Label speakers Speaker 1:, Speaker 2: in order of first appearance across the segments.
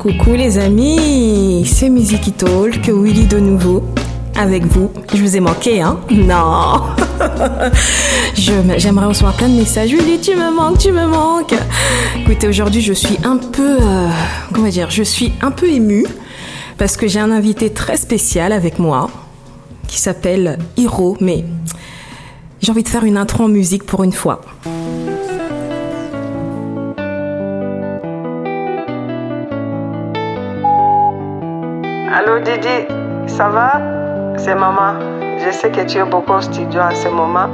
Speaker 1: Coucou les amis, c'est Music Talk, Willy de nouveau avec vous. Je vous ai manqué, hein? Non J'aimerais recevoir plein de messages. Willy, tu me manques, tu me manques. Écoutez, aujourd'hui, je suis un peu, euh, comment dire, je suis un peu émue parce que j'ai un invité très spécial avec moi qui s'appelle Hiro, mais j'ai envie de faire une intro en musique pour une fois.
Speaker 2: Didi, ça va? C'est maman. Je sais que tu es beaucoup au studio à ce moment.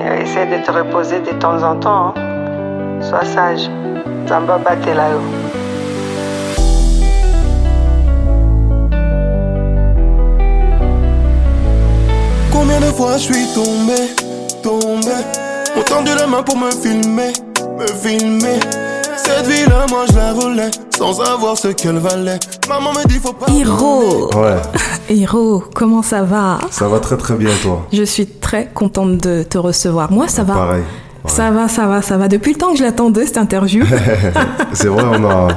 Speaker 2: Et essaie de te reposer de temps en temps. Hein. Sois sage. Zamba là
Speaker 3: Combien de fois je suis tombé, tombé? On tendu la main pour me filmer, me filmer Cette vie-là, moi je la roulais sans savoir ce qu'elle valait. Maman me dit faut pas.
Speaker 1: Hiro
Speaker 4: Ouais.
Speaker 1: Hiro, comment ça va?
Speaker 4: Ça va très très bien toi.
Speaker 1: Je suis très contente de te recevoir. Moi, ça va.
Speaker 4: Pareil.
Speaker 1: Ça va, ça va, ça va. Depuis le temps que je l'attendais cette interview.
Speaker 4: c'est vrai, on a,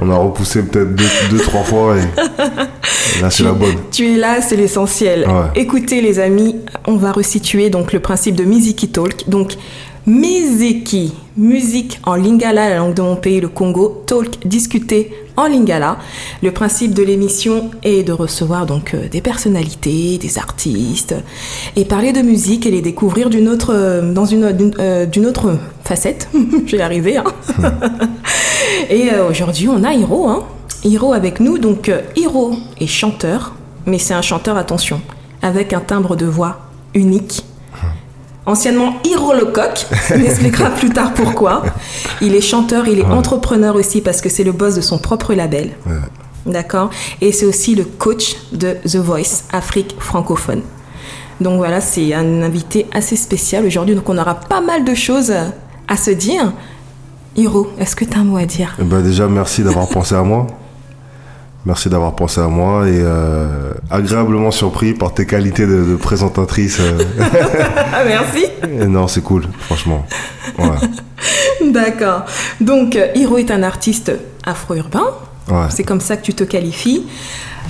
Speaker 4: on a repoussé peut-être deux, deux, trois fois et là c'est la bonne.
Speaker 1: Tu es là, c'est l'essentiel. Écoutez les amis, on va resituer donc le principe de Miziki Talk. Donc Miziki, musique en lingala, la langue de mon pays, le Congo, talk, discuter en lingala. Le principe de l'émission est de recevoir donc euh, des personnalités, des artistes, et parler de musique et les découvrir d'une autre, euh, dans une, d'une, euh, autre facette. Je vais y arriver. Hein. et aujourd'hui, on a Hiro. Hein. Hiro avec nous. Donc Hiro est chanteur, mais c'est un chanteur, attention, avec un timbre de voix unique anciennement Hiro Lecoq, il expliquera plus tard pourquoi. Il est chanteur, il est entrepreneur aussi parce que c'est le boss de son propre label. D'accord Et c'est aussi le coach de The Voice Afrique francophone. Donc voilà, c'est un invité assez spécial aujourd'hui. Donc on aura pas mal de choses à se dire. Hiro, est-ce que tu as un mot à dire?
Speaker 4: Eh ben Déjà, merci d'avoir pensé à moi. Merci d'avoir pensé à moi et euh, agréablement surpris par tes qualités de, présentatrice. Euh.
Speaker 1: Merci.
Speaker 4: non, c'est cool, franchement.
Speaker 1: D'accord. Donc, Hiro est un artiste afro-urbain. C'est comme ça que tu te qualifies.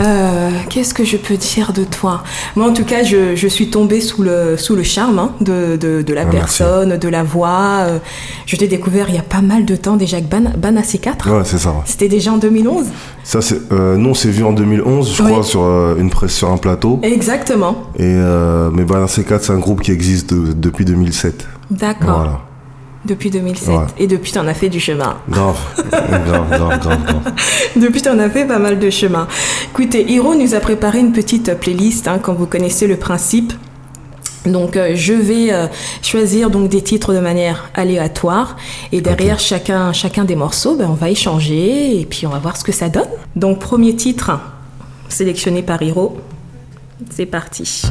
Speaker 1: Euh, qu'est-ce que je peux dire de toi? Moi, en tout cas, je, je, suis tombée sous le, sous le charme hein, de, de, de, la ah, personne, de la voix. Euh, je t'ai découvert il y a pas mal de temps déjà avec Ban, Ban AC4.
Speaker 4: Ouais, c'est ça.
Speaker 1: C'était déjà en 2011
Speaker 4: ça, euh, Non, c'est vu en 2011, je crois, sur, une presse, sur un plateau.
Speaker 1: Exactement.
Speaker 4: Et, mais Ban AC4, c'est un groupe qui existe depuis 2007.
Speaker 1: D'accord. Voilà. Depuis 2007. Et depuis, tu en as fait du chemin.
Speaker 4: Grave, grave, grave, grave,
Speaker 1: Depuis, tu en as fait pas mal de chemin. Écoutez, Hiro nous a préparé une petite playlist, hein, quand vous connaissez le principe. Donc euh, je vais euh, choisir donc des titres de manière aléatoire et derrière chacun chacun des morceaux, ben, on va échanger et puis on va voir ce que ça donne. Donc premier titre sélectionné par Hiro. C'est parti.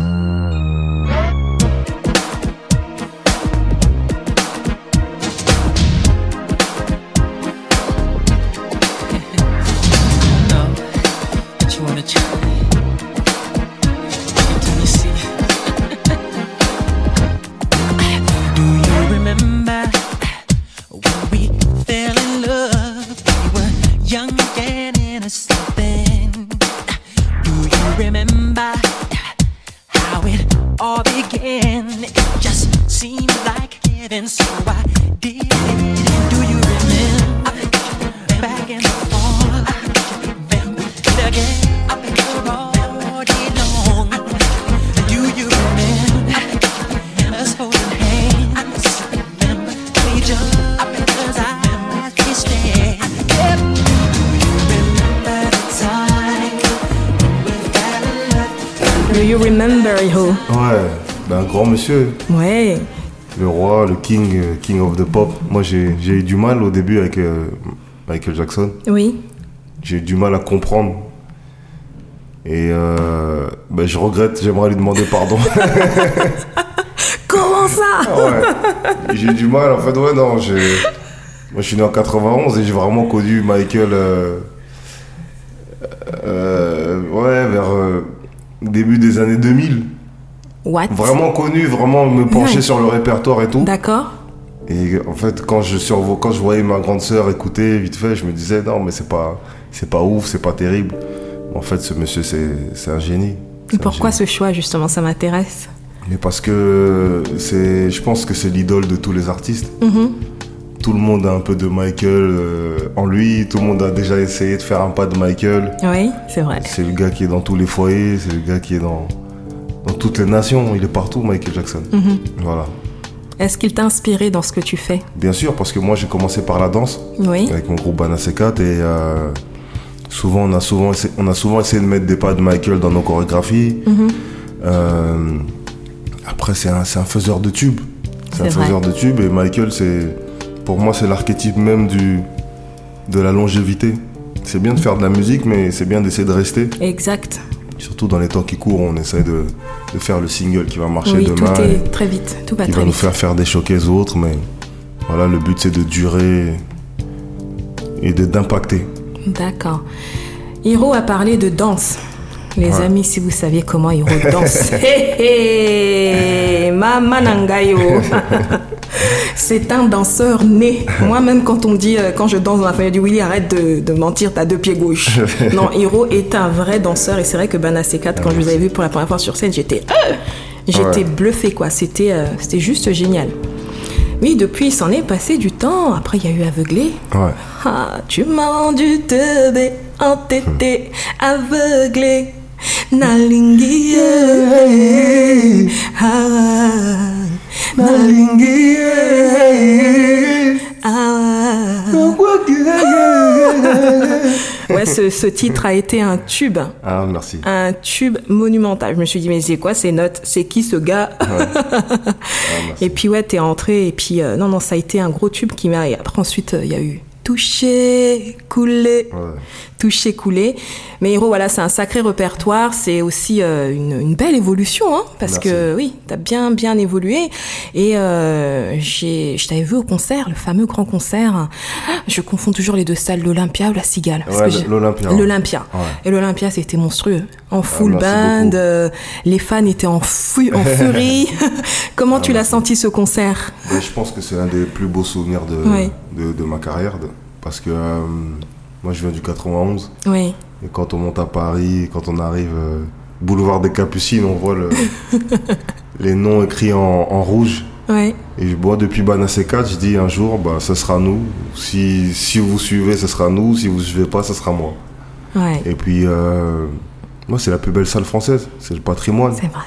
Speaker 4: Monsieur.
Speaker 1: Ouais.
Speaker 4: Le roi, le king, euh, king of the pop. Moi, j'ai eu du mal au début avec euh, Michael Jackson.
Speaker 1: Oui.
Speaker 4: J'ai eu du mal à comprendre. Et euh, ben, je regrette, j'aimerais lui demander pardon.
Speaker 1: Comment ça?
Speaker 4: Ouais. J'ai eu du mal, en fait, ouais, non. Moi, je suis né en 91 et j'ai vraiment connu Michael. ouais, vers début des années 2000.
Speaker 1: What?
Speaker 4: Vraiment connu, vraiment me pencher sur le répertoire et tout.
Speaker 1: D'accord.
Speaker 4: Et en fait, quand je, quand je voyais ma grande sœur écouter vite fait, je me disais non, mais c'est pas, c'est pas ouf, c'est pas terrible. En fait, ce monsieur, c'est un génie.
Speaker 1: Et pourquoi ce choix, justement? Ça m'intéresse.
Speaker 4: Mais parce que je pense que c'est l'idole de tous les artistes. Mm-hmm. Tout le monde a un peu de Michael euh, en lui. Tout le monde a déjà essayé de faire un pas de Michael.
Speaker 1: Oui, c'est vrai.
Speaker 4: C'est le gars qui est dans tous les foyers. C'est le gars qui est dans, dans toutes les nations. Il est partout, Michael Jackson. Mm-hmm. Voilà.
Speaker 1: Est-ce qu'il t'a inspiré dans ce que tu fais?
Speaker 4: Bien sûr, parce que moi j'ai commencé par la danse
Speaker 1: oui.
Speaker 4: avec mon groupe Banasekat et euh, souvent on a souvent essayé, on a souvent essayé de mettre des pas de Michael dans nos chorégraphies. Mm-hmm. Euh, après, c'est un, un, faiseur de tubes. C'est un faiseur de tubes et Michael, c'est pour moi, c'est l'archétype même du, de la longévité. C'est bien de faire de la musique, mais c'est bien d'essayer de rester.
Speaker 1: Exact.
Speaker 4: Surtout dans les temps qui courent, on essaie de, de faire le single qui va marcher
Speaker 1: oui,
Speaker 4: demain.
Speaker 1: Tout est très vite, tout va
Speaker 4: qui
Speaker 1: va
Speaker 4: nous faire faire des aux autres, mais voilà, le but c'est de durer et d'impacter.
Speaker 1: D'accord. Hiro a parlé de danse. Les amis, si vous saviez comment Hiro danse. hé hé Mama Nangayo C'est un danseur né. Moi-même, quand on dit, euh, quand je danse dans la famille du Willy, arrête de, de mentir, t'as deux pieds gauche. non, Hiro est un vrai danseur et c'est vrai que Bana C4, quand je vous avais vu pour la première fois sur scène, j'étais, euh, j'étais bluffé quoi. C'était, euh, c'était juste génial. Oui, depuis, il s'en est passé du temps. Après, il y a eu Aveuglé.
Speaker 4: Ouais.
Speaker 1: Ah, tu m'as rendu teubé, entêté, aveuglé. Nalingi, ah, nalingi, ah. Ouais, ce, ce, titre a été un tube.
Speaker 4: Ah, merci.
Speaker 1: Un tube monumental. Je me suis dit, mais c'est quoi ces notes? C'est qui ce gars? Ouais. ah, Et puis, ouais, t'es entré. Et puis, euh, non, non, ça a été un gros tube qui m'a. Après, ensuite, il y a eu touché, coulé,
Speaker 4: Ouais.
Speaker 1: touché, coulé. Mais Hiro, voilà, c'est un sacré répertoire. C'est aussi euh, une, une belle évolution, hein, parce
Speaker 4: Merci.
Speaker 1: que oui, t'as bien, bien évolué. Et euh, j'ai, je t'avais vu au concert, le fameux grand concert. Je confonds toujours les deux salles, l'Olympia ou la Cigale.
Speaker 4: Ouais, l'Olympia.
Speaker 1: L'Olympia.
Speaker 4: Ouais.
Speaker 1: Et l'Olympia, c'était monstrueux. En full
Speaker 4: merci
Speaker 1: band, euh, les fans étaient en, fu- en furie. Comment tu l'as senti ce concert?
Speaker 4: Je pense que c'est un des plus beaux souvenirs de,
Speaker 1: Ouais.
Speaker 4: de, de ma carrière. de- parce que euh, moi, je viens du 91.
Speaker 1: Oui.
Speaker 4: Et quand on monte à Paris, quand on arrive euh, boulevard des Capucines, on voit le- les noms écrits en, en rouge.
Speaker 1: Ouais.
Speaker 4: Et moi, depuis Bana C4, je dis un jour, bah, ce sera nous. Si, si vous suivez, ce sera nous. Si vous ne suivez pas, ce sera moi.
Speaker 1: Ouais.
Speaker 4: Et puis, euh, moi, c'est la plus belle salle française. C'est le patrimoine.
Speaker 1: C'est vrai.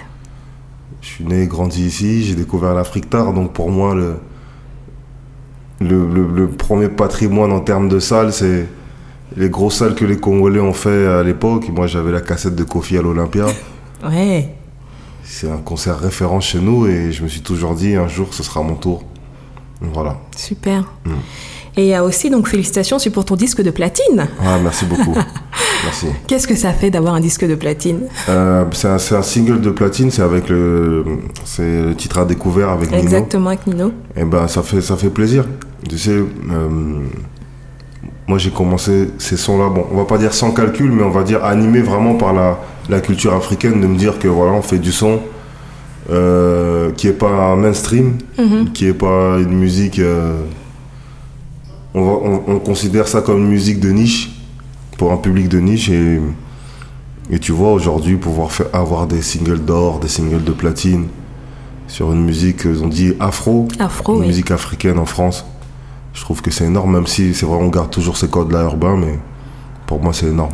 Speaker 4: Je suis né, grandi ici, j'ai découvert l'Afrique tard, donc pour moi, le, le, le- le premier patrimoine en termes de salles, c'est les grosses salles que les Congolais ont fait à l'époque. Moi, j'avais la cassette de Kofi à l'Olympia.
Speaker 1: Ouais.
Speaker 4: C'est un concert référence chez nous et je me suis toujours dit, un jour, ce sera mon tour. Voilà.
Speaker 1: Super.
Speaker 4: Mm.
Speaker 1: Et il y a aussi, donc, félicitations aussi pour ton disque de platine.
Speaker 4: Ah, merci beaucoup.
Speaker 1: Qu'est-ce que ça fait d'avoir un disque de platine
Speaker 4: Euh, c'est un, c'est un single de platine, c'est avec le, c'est le titre à découvert avec Nino.
Speaker 1: Exactement, avec Nino.
Speaker 4: Eh ben, ça fait, ça fait plaisir. Tu sais, euh, moi j'ai commencé ces sons-là, bon, on va pas dire sans calcul, mais on va dire animé vraiment par la, la culture africaine, de me dire que voilà, on fait du son euh, qui est pas mainstream, qui est pas une musique. on, va- on- on considère ça comme une musique de niche, pour un public de niche, et, et tu vois, aujourd'hui, pouvoir faire, avoir des singles d'or, des singles de platine sur une musique, euh, on dit afro,
Speaker 1: Afro,
Speaker 4: une
Speaker 1: oui.
Speaker 4: musique africaine en France. Je trouve que c'est énorme, même si c'est vrai, on garde toujours ces codes-là urbains, mais pour moi, c'est énorme.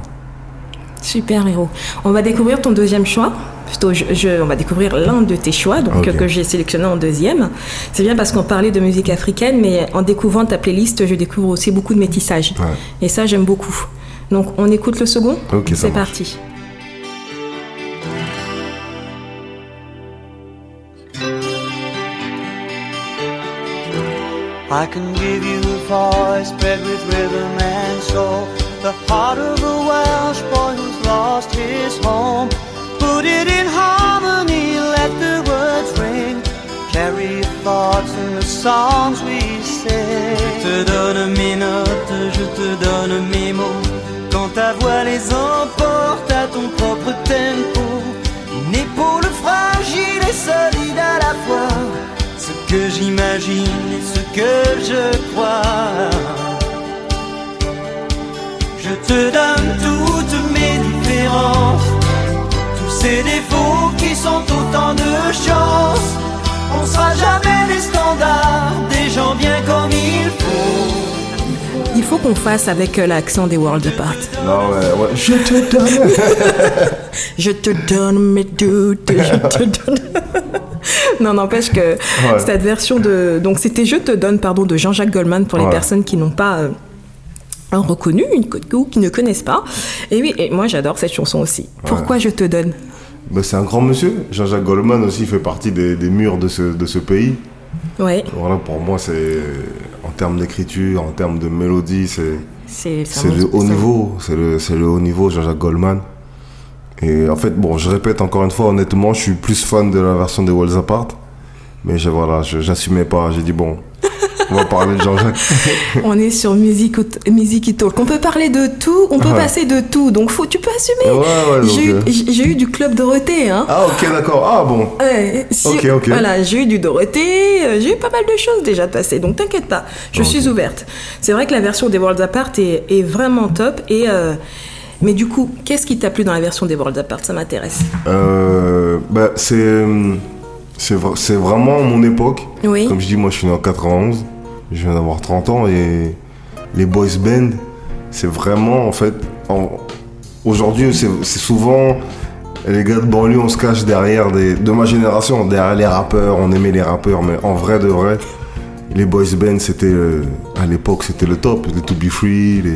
Speaker 1: Super héros. On va découvrir ton deuxième choix. Plutôt, je, je- on va découvrir l'un de tes choix, donc que j'ai sélectionné en deuxième. C'est bien parce qu'on parlait de musique africaine, mais en découvrant ta playlist, je découvre aussi beaucoup de métissage.
Speaker 4: Ouais.
Speaker 1: Et ça, j'aime beaucoup. Donc, on écoute le second
Speaker 4: Ok, ça
Speaker 1: C'est parti.
Speaker 5: I can give you a voice bred with rhythm and soul. The heart of a Welsh boy who's lost his home. Put it in harmony, let the words ring. Carry your thoughts in the songs we sing. Je te donne mes notes, je te donne mes ta voix les emporte à ton propre tempo. Une épaule fragile et solide à la fois. Ce que j'imagine et ce que je crois. Je te donne toutes mes différences, tous ces défauts qui sont autant de chances. On sera jamais les standards des gens bien comme il faut.
Speaker 1: Faut qu'on fasse avec euh, l'accent des World Apart.
Speaker 4: Non, ouais, ouais. Je te donne.
Speaker 1: Je te donne mes doutes, je te donne. non, n'empêche que cette version de. Donc, c'était Je te donne, pardon, de Jean-Jacques Goldman pour les personnes qui n'ont pas. euh, reconnu une ou qui ne connaissent pas. Et oui, et moi j'adore cette chanson aussi. Pourquoi je te donne?
Speaker 4: Bah, c'est un grand monsieur. Jean-Jacques Goldman aussi fait partie des, des murs de ce, de ce pays.
Speaker 1: Ouais,
Speaker 4: Voilà, pour moi, c'est termes d'écriture, en termes de mélodie, c'est
Speaker 1: c'est
Speaker 4: le haut niveau. C'est le, c'est le haut niveau, Jean-Jacques Goldman. Et en fait, bon, je répète encore une fois, honnêtement, je suis plus fan de la version de Walls Apart. Mais je, voilà, j'assumais pas. J'ai dit, bon, on va parler de Jean-Jacques.
Speaker 1: On est sur Music, Music Talk. On peut parler de tout, on peut
Speaker 4: Ouais.
Speaker 1: passer de tout. Donc faut, tu peux assumer.
Speaker 4: Ouais, ouais, donc,
Speaker 1: j'ai, eu,
Speaker 4: euh.
Speaker 1: j'ai- eu du club Dorothée. Hein.
Speaker 4: Ah, ok, d'accord. Ah, bon.
Speaker 1: Ouais, si-
Speaker 4: Ok, ok.
Speaker 1: Voilà, j'ai eu du Dorothée, euh, j'ai eu pas mal de choses déjà de passer, donc t'inquiète pas, je suis ouverte. C'est vrai que la version des Worlds Apart est, est vraiment top, et euh, mais du coup, qu'est-ce qui t'a plu dans la version des Worlds Apart? Ça m'intéresse.
Speaker 4: Euh, bah, c'est, c'est, c'est vraiment mon époque.
Speaker 1: Oui.
Speaker 4: Comme je dis, moi, je suis né en 91. Je viens d'avoir 30 ans et les boys band, c'est vraiment, en fait, en- aujourd'hui, c'est, souvent les gars de banlieue, on se cache derrière des, de ma génération, derrière les rappeurs, on aimait les rappeurs, mais en vrai de vrai, les boys band, c'était, euh, à l'époque, c'était le top. Les To Be Free, les.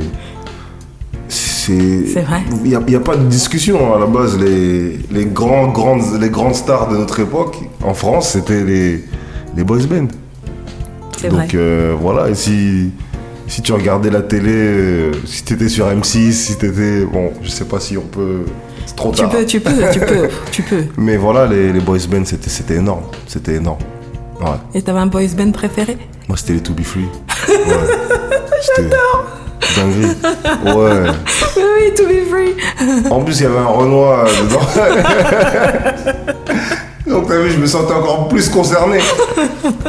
Speaker 4: C'est
Speaker 1: vrai.
Speaker 4: Il n'y a, pas de discussion à la base. Les, les, grands, grandes, les grandes stars de notre époque, en France, c'était les, les boys band.
Speaker 1: C'est vrai.
Speaker 4: Donc euh, voilà, et si, si tu regardais la télé, euh, si tu étais sur M6, si tu étais. Bon, je sais pas si on peut. C'est trop
Speaker 1: Tu
Speaker 4: tard.
Speaker 1: peux, tu peux, tu peux, tu peux.
Speaker 4: Mais voilà, les, les boys band, c'était c'était énorme. C'était énorme. Ouais.
Speaker 1: Et t'avais un boys band préféré?
Speaker 4: Moi, c'était les To Be Free. Ouais. J'adore. Dinguerie. Ouais.
Speaker 1: Oui, oui, to be free.
Speaker 4: En plus, il y avait un Renoir euh, dedans. Donc, t'as vu, je me sentais encore plus concerné.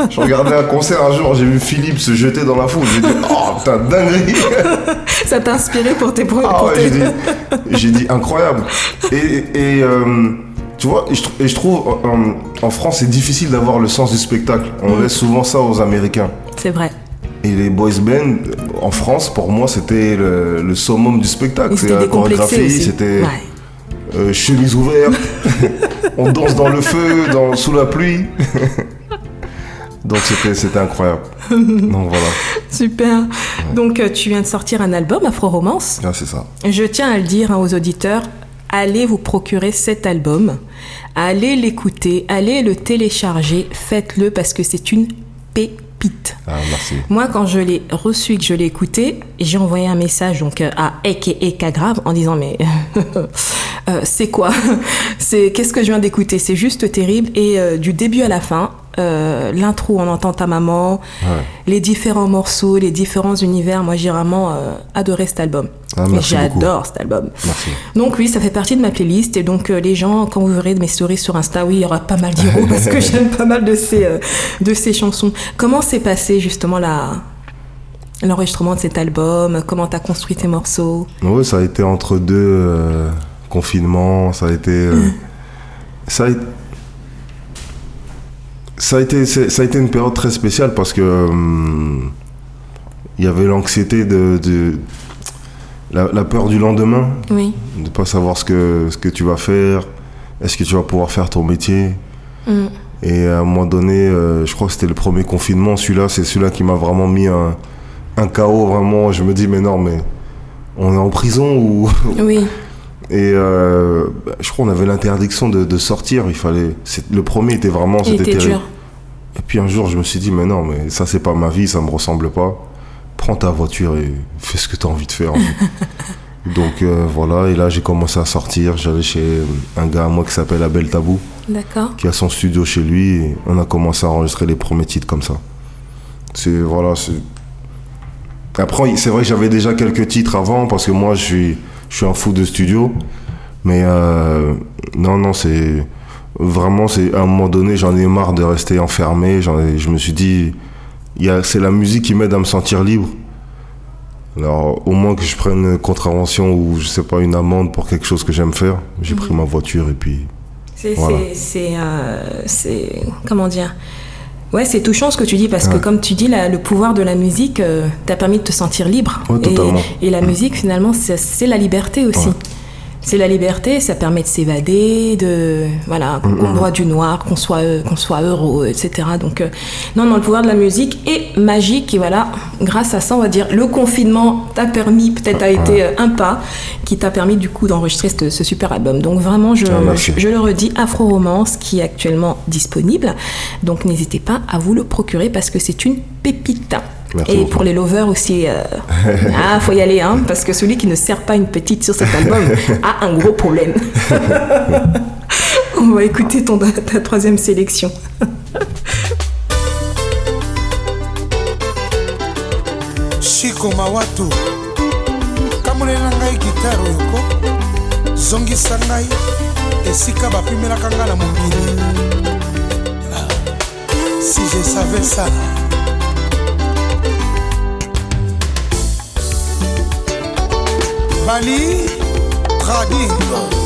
Speaker 4: Je regardais un concert un jour, j'ai vu Philippe se jeter dans la foule. J'ai dit, oh putain, dinguerie.
Speaker 1: Ça t'a inspiré pour tes pro-
Speaker 4: Ah ouais, j'ai dit, incroyable. Et, et, euh, tu vois, et je, tr- et je trouve en France, c'est difficile d'avoir le sens du spectacle. On laisse souvent ça aux Américains.
Speaker 1: C'est vrai.
Speaker 4: Et les boys band, en France, pour moi, c'était le, le summum du spectacle.
Speaker 1: C'était
Speaker 4: la chorégraphie, c'était
Speaker 1: Ouais.
Speaker 4: euh, chemise ouverte, on danse dans le feu, dans, sous la pluie. Donc c'était c'était incroyable. Donc voilà,
Speaker 1: Super. Donc euh, tu viens de sortir un album, Afro Romance.
Speaker 4: Ah, c'est ça.
Speaker 1: Je tiens à le dire hein, aux auditeurs, allez vous procurer cet album, allez l'écouter, allez le télécharger, faites-le parce que c'est une pépite.
Speaker 4: Ah, merci.
Speaker 1: Moi, quand je l'ai reçu et que je l'ai écouté, j'ai envoyé un message donc euh, à Eke Grave en disant mais euh, c'est quoi? C'est qu'est-ce que je viens d'écouter? C'est juste terrible et euh, du début à la fin. Euh, L'intro, on entend ta maman,
Speaker 4: Ouais.
Speaker 1: les différents morceaux, les différents univers. Moi, j'ai vraiment euh, adoré cet album.
Speaker 4: Ah.
Speaker 1: J'adore cet album.
Speaker 4: Merci.
Speaker 1: Donc oui, ça fait partie de ma playlist et donc euh, les gens, quand vous verrez mes stories sur Insta, oui, il y aura pas mal d'héros parce que j'aime pas mal de ces de ces chansons. Comment s'est passé justement la l'enregistrement de cet album? Comment t'as construit tes morceaux?
Speaker 4: Oui, ça a été entre deux confinements, ça a été... euh, ça, a, ça, a été ça a été une période très spéciale parce que hum, il y avait l'anxiété de... de la, la peur du lendemain,
Speaker 1: Oui.
Speaker 4: de ne pas savoir ce que, ce que tu vas faire, est-ce que tu vas pouvoir faire ton métier?
Speaker 1: Mm.
Speaker 4: Et à un moment donné, euh, je crois que c'était le premier confinement, celui-là, c'est celui-là qui m'a vraiment mis un, un chaos, vraiment. Je me dis, mais non, mais on est en prison ou...
Speaker 1: Oui.
Speaker 4: Et euh, bah, je crois qu'on avait l'interdiction de, de sortir, il fallait... Le premier était vraiment...
Speaker 1: Il
Speaker 4: C'était
Speaker 1: était
Speaker 4: terrible.
Speaker 1: dur.
Speaker 4: Et puis un jour, je me suis dit, mais non, mais ça, c'est pas ma vie, ça me ressemble pas. Prends ta voiture et fais ce que tu as envie de faire. en fait. Donc euh, voilà, et là, j'ai commencé à sortir. J'allais chez un gars à moi qui s'appelle Abel Tabou,
Speaker 1: D'accord.
Speaker 4: qui a son studio chez lui. Et on a commencé à enregistrer les premiers titres comme ça. C'est. Voilà, c'est. Après, c'est vrai que j'avais déjà quelques titres avant, parce que moi, je suis, je suis un fou de studio. Mais euh, non, non, c'est. vraiment, c'est à un moment donné, j'en ai marre de rester enfermé. je me suis dit, c'est la musique qui m'aide à me sentir libre. Alors, au moins que je prenne une contravention ou, je sais pas, une amende pour quelque chose que j'aime faire, j'ai pris mhm. ma voiture et puis.
Speaker 1: C'est. Euh, c'est. comment dire Ouais, c'est touchant ce que tu dis parce que comme tu dis, le pouvoir de la musique euh, t'a permis de te sentir libre. et, la musique, finalement, c'est la liberté aussi c'est la liberté, ça permet de s'évader, de voilà, qu'on voit du noir, qu'on soit qu'on soit heureux, etc. Donc euh, non, non, le pouvoir de la musique est magique et voilà, grâce à ça, on va dire, le confinement t'a permis, peut-être a été euh, un pas qui t'a permis du coup d'enregistrer ce, super album. Donc vraiment, je, ah, je, je, le redis, Afro Romance qui est actuellement disponible. Donc n'hésitez pas à vous le procurer parce que c'est une pépite et pour les lovers aussi, il euh, ah, faut y aller, hein, parce que celui qui ne sert pas une petite sur cet album a un gros problème. On va écouter ton, ta troisième sélection.
Speaker 6: Chico Mawatu, kamolela ngai gitare oyoko zongisa ngai esika bapimelaka ngai na mobili si je savais ça Bali Trading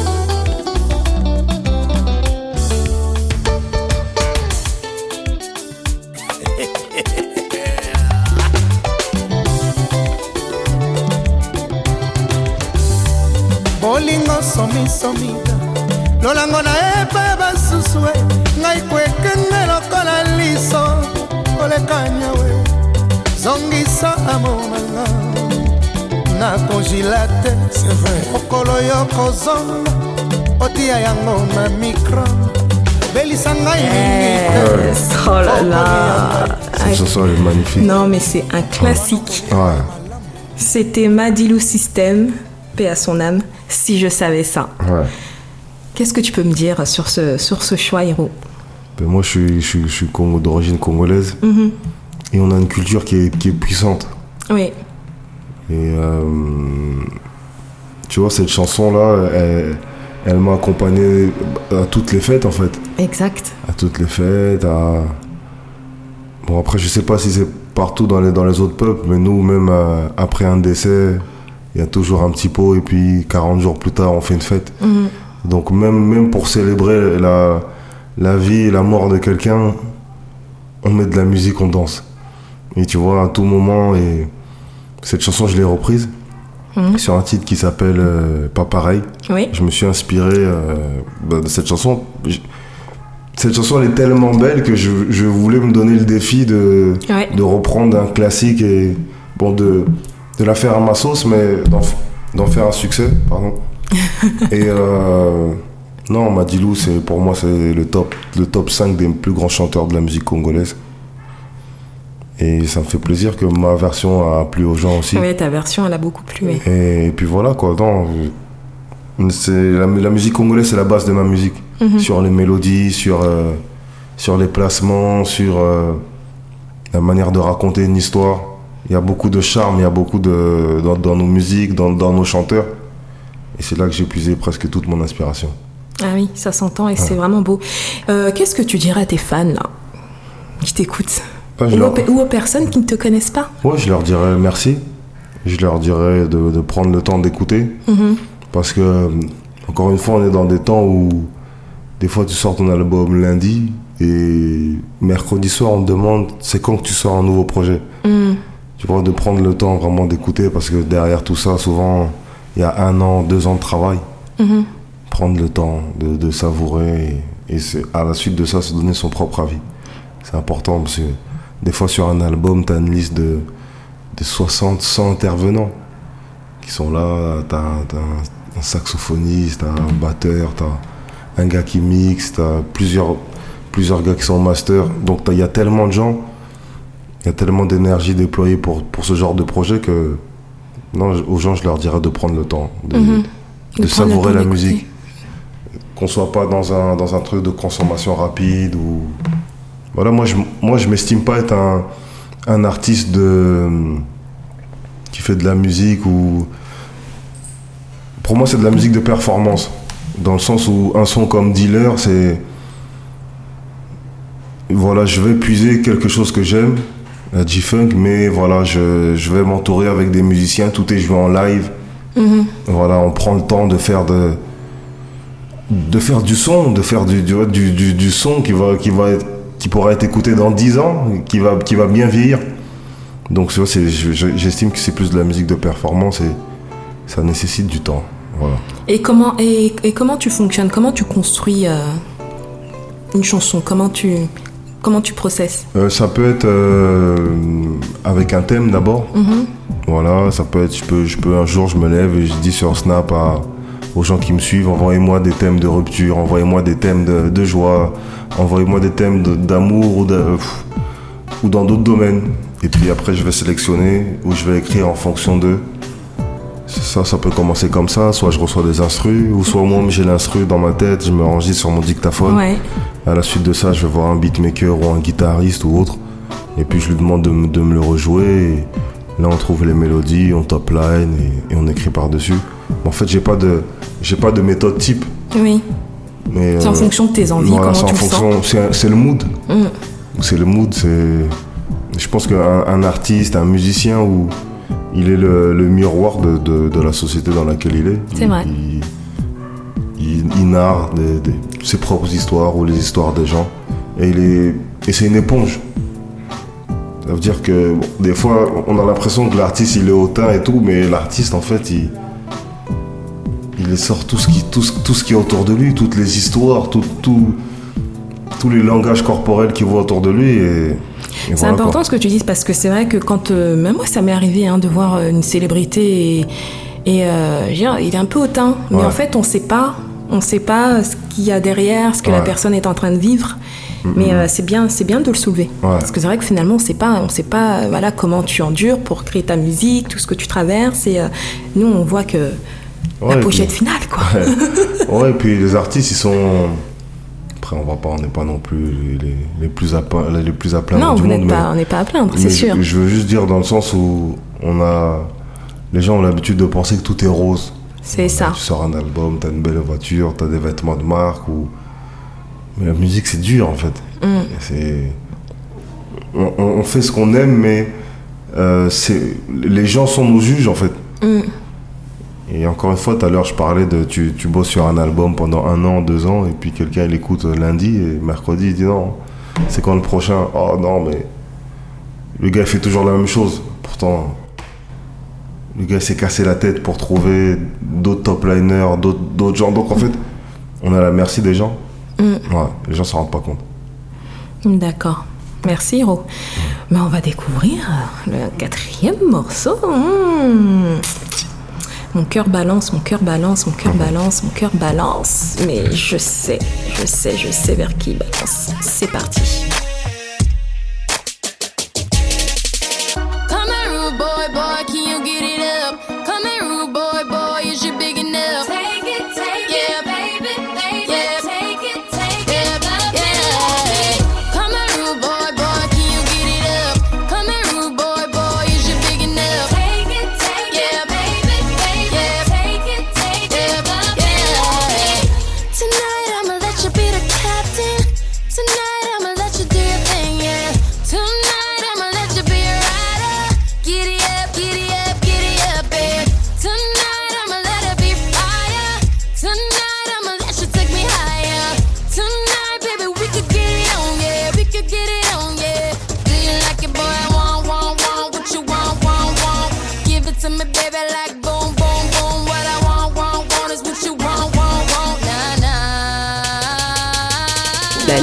Speaker 6: bolingo somisomida lolango na epe basusu e ngai kwekenge lokola liso. Kolekanya we nakongila te mokolo yo kozonga otia yango na micro belisa ngai
Speaker 1: yes. oh là là.
Speaker 4: cette chanson est magnifique.
Speaker 1: Non mais c'est un classique.
Speaker 4: Ouais.
Speaker 1: c'était Madilou System paix à son âme si je savais ça.
Speaker 4: Ouais.
Speaker 1: qu'est-ce que tu peux me dire sur ce, sur ce choix héros
Speaker 4: ben moi je suis, je, je suis d'origine congolaise.
Speaker 1: Mm -hmm.
Speaker 4: et on a une culture qui est, qui est puissante.
Speaker 1: Oui
Speaker 4: et euh, tu vois, cette chanson-là, elle, m'a accompagné à toutes les fêtes en fait.
Speaker 1: Exact.
Speaker 4: À toutes les fêtes. À... Bon, après, je sais pas si c'est partout dans les, dans les autres peuples, mais nous, même euh, après un décès, il y a toujours un petit pot et puis 40 jours plus tard, on fait une fête.
Speaker 1: Mhm.
Speaker 4: Donc, même, même pour célébrer la, la vie et la mort de quelqu'un, on met de la musique, on danse. Et tu vois, à tout moment, et cette chanson, je l'ai reprise
Speaker 1: mhm.
Speaker 4: sur un titre qui s'appelle euh, Pas pareil.
Speaker 1: Oui.
Speaker 4: Je me suis inspiré euh, bah, de cette chanson. Cette chanson, elle est tellement belle que je, je voulais me donner le défi de, de reprendre un classique et bon, de, de la faire à ma sauce, mais d'en faire un succès. Pardon. et euh, non, Madilou, pour moi, c'est le top, le top 5 des plus grands chanteurs de la musique congolaise. Et ça me fait plaisir que ma version a plu aux gens aussi.
Speaker 1: Oui, ta version, elle a beaucoup plu.
Speaker 4: Et, puis voilà, quoi. Non, la, la, musique congolaise, c'est la base de ma musique.
Speaker 1: Mhm.
Speaker 4: Sur les mélodies, sur, euh, sur les placements, sur euh, la manière de raconter une histoire. Il y a beaucoup de charme, il y a beaucoup de. dans, nos musiques, dans, dans, nos chanteurs. Et c'est là que j'ai puisé presque toute mon inspiration.
Speaker 1: Ah oui, ça s'entend et c'est vraiment beau. Euh, qu'est-ce que tu dirais à tes fans, là, qui t'écoutent? Ou, aux, personnes qui ne te connaissent pas
Speaker 4: Ouais, je leur dirais merci. Je leur dirais de, prendre le temps d'écouter.
Speaker 1: Mhm.
Speaker 4: Parce que, encore une fois, on est dans des temps où des fois tu sors ton album lundi et mercredi soir on te demande c'est quand que tu sors un nouveau projet?
Speaker 1: Mhm.
Speaker 4: Tu vois, de prendre le temps vraiment d'écouter parce que derrière tout ça, souvent, il y a un an, deux ans de travail.
Speaker 1: Mhm.
Speaker 4: Prendre le temps de, savourer et, et à la suite de ça, se donner son propre avis. C'est important parce que des fois, sur un album, tu as une liste de, de 60, 100 intervenants qui sont là. Tu as, un saxophoniste, as un batteur, tu as un gars qui mixe, tu as plusieurs, plusieurs gars qui sont master. Donc, il y a tellement de gens, il y a tellement d'énergie déployée pour, pour ce genre de projet que non, aux gens, je leur dirais de prendre le temps, de,
Speaker 1: mhm.
Speaker 4: savourer la musique. Qu'on soit pas dans un, dans un truc de consommation rapide ou voilà, moi je, moi, je m'estime pas être un, un artiste de, qui fait de la musique ou. Pour moi, c'est de la musique de performance. Dans le sens où un son comme Dealer, c'est voilà, je vais puiser quelque chose que j'aime, la G-Funk, mais voilà, je, je vais m'entourer avec des musiciens, tout est joué en live.
Speaker 1: Mhm.
Speaker 4: Voilà, on prend le temps de faire de, de faire du son, de faire du, du- du son qui, va, qui, va être- qui pourra être écouté dans 10 ans, qui va, qui va bien vieillir. Donc j'estime que c'est plus de la musique de performance et ça nécessite du temps. Voilà.
Speaker 1: Et comment, et, et comment tu fonctionnes? Comment tu construis euh, une chanson? Comment tu, comment tu processes?
Speaker 4: Euh, ça peut être euh, avec un thème d'abord. Voilà, ça peut être, je peux, je peux un jour, je me lève et je dis sur Snap à- aux gens qui me suivent, envoyez-moi des thèmes de rupture, envoyez-moi des thèmes de, de joie, envoyez-moi des thèmes d'amour ou, de- pff, ou dans d'autres domaines. Et puis après, je vais sélectionner ou je vais écrire en fonction d'eux. Ça, ça peut commencer comme ça, soit je reçois des instrus, ou soit moi j'ai l'instru dans ma tête, je me enregistre sur mon dictaphone.
Speaker 1: Ouais.
Speaker 4: À la suite de ça, je vais voir un beatmaker ou un guitariste ou autre. Et puis je lui demande de, me- de me le rejouer. Et là, on trouve les mélodies, on top line et, et on écrit par-dessus. En fait, j'ai pas de, j'ai pas de méthode type.
Speaker 1: Oui.
Speaker 4: Mais
Speaker 1: C'est en
Speaker 4: euh,
Speaker 1: fonction de tes envies,
Speaker 4: voilà,
Speaker 1: comment
Speaker 4: c'est en
Speaker 1: sens.
Speaker 4: fonction, c'est, le mood.
Speaker 1: Mm.
Speaker 4: C'est le mood. C'est, je pense qu'un un artiste, un musicien, où il est le, le miroir de, de- de la société dans laquelle il est.
Speaker 1: C'est
Speaker 4: Il-
Speaker 1: vrai.
Speaker 4: Il, il, il narre des- des- ses propres histoires ou les histoires des gens. Et, il est, et c'est une éponge. Ça veut dire que bon, des fois, on a l'impression que l'artiste il est hautain et tout, mais l'artiste en fait, il, il sort tout ce, qui, tout, ce, tout ce qui est autour de lui, toutes les histoires, tout, tout- tous les langages corporels qu'il voit autour de lui. Et,
Speaker 1: C'est
Speaker 4: voilà,
Speaker 1: important
Speaker 4: quoi.
Speaker 1: ce que tu dises parce que c'est vrai que quand euh, même moi ça m'est arrivé hein, de voir euh, une célébrité et, et euh, dire, il est un peu hautain, mais
Speaker 4: Ouais.
Speaker 1: en fait on sait pas, on sait pas ce qu'il y a derrière, ce que la personne est en train de vivre. Mais euh, c'est bien, c'est bien de le soulever
Speaker 4: Ouais.
Speaker 1: parce que c'est vrai que finalement on sait pas, on sait pas, voilà comment tu endures pour créer ta musique, tout ce que tu traverses. Et nous on voit que
Speaker 4: Ouais,
Speaker 1: la
Speaker 4: et
Speaker 1: pochette
Speaker 4: puis-
Speaker 1: finale quoi.
Speaker 4: Ouais. Ouais, et puis les artistes, ils sont. Après, on va pas, on n'est pas non plus les, les plus à plaindre, les plus à plaindre
Speaker 1: non,
Speaker 4: du
Speaker 1: vous
Speaker 4: monde.
Speaker 1: pas,
Speaker 4: mais-
Speaker 1: on n'est pas à plaindre, c'est sûr.
Speaker 4: Je, je veux juste dire dans le sens où on a. Les gens ont l'habitude de penser que tout est rose.
Speaker 1: C'est ça.
Speaker 4: Tu sors un album, t'as une belle voiture, t'as des vêtements de marque ou. Mais la musique, c'est dur en fait.
Speaker 1: Mm.
Speaker 4: C'est. On, on- on fait ce qu'on aime, mais euh, c'est les gens sont nos juges en fait.
Speaker 1: Mm.
Speaker 4: Et encore une fois, tout à l'heure, je parlais de tu, tu bosses sur un album pendant un an, deux ans, et puis quelqu'un il écoute lundi et mercredi il dit non, c'est quand le prochain? Oh non, mais le gars il fait toujours la même chose. Pourtant, le gars s'est cassé la tête pour trouver d'autres top liners, d'autres gens. Donc en fait, on est à la merci des gens. Ouais, les gens s'en rendent pas compte.
Speaker 1: D'accord. Merci, Hiro. Mais on va découvrir le quatrième morceau. Mmh. Mon cœur balance, mon cœur balance, mon cœur balance, mon cœur balance. Mais je sais, je sais, je sais vers qui il balance. C'est parti.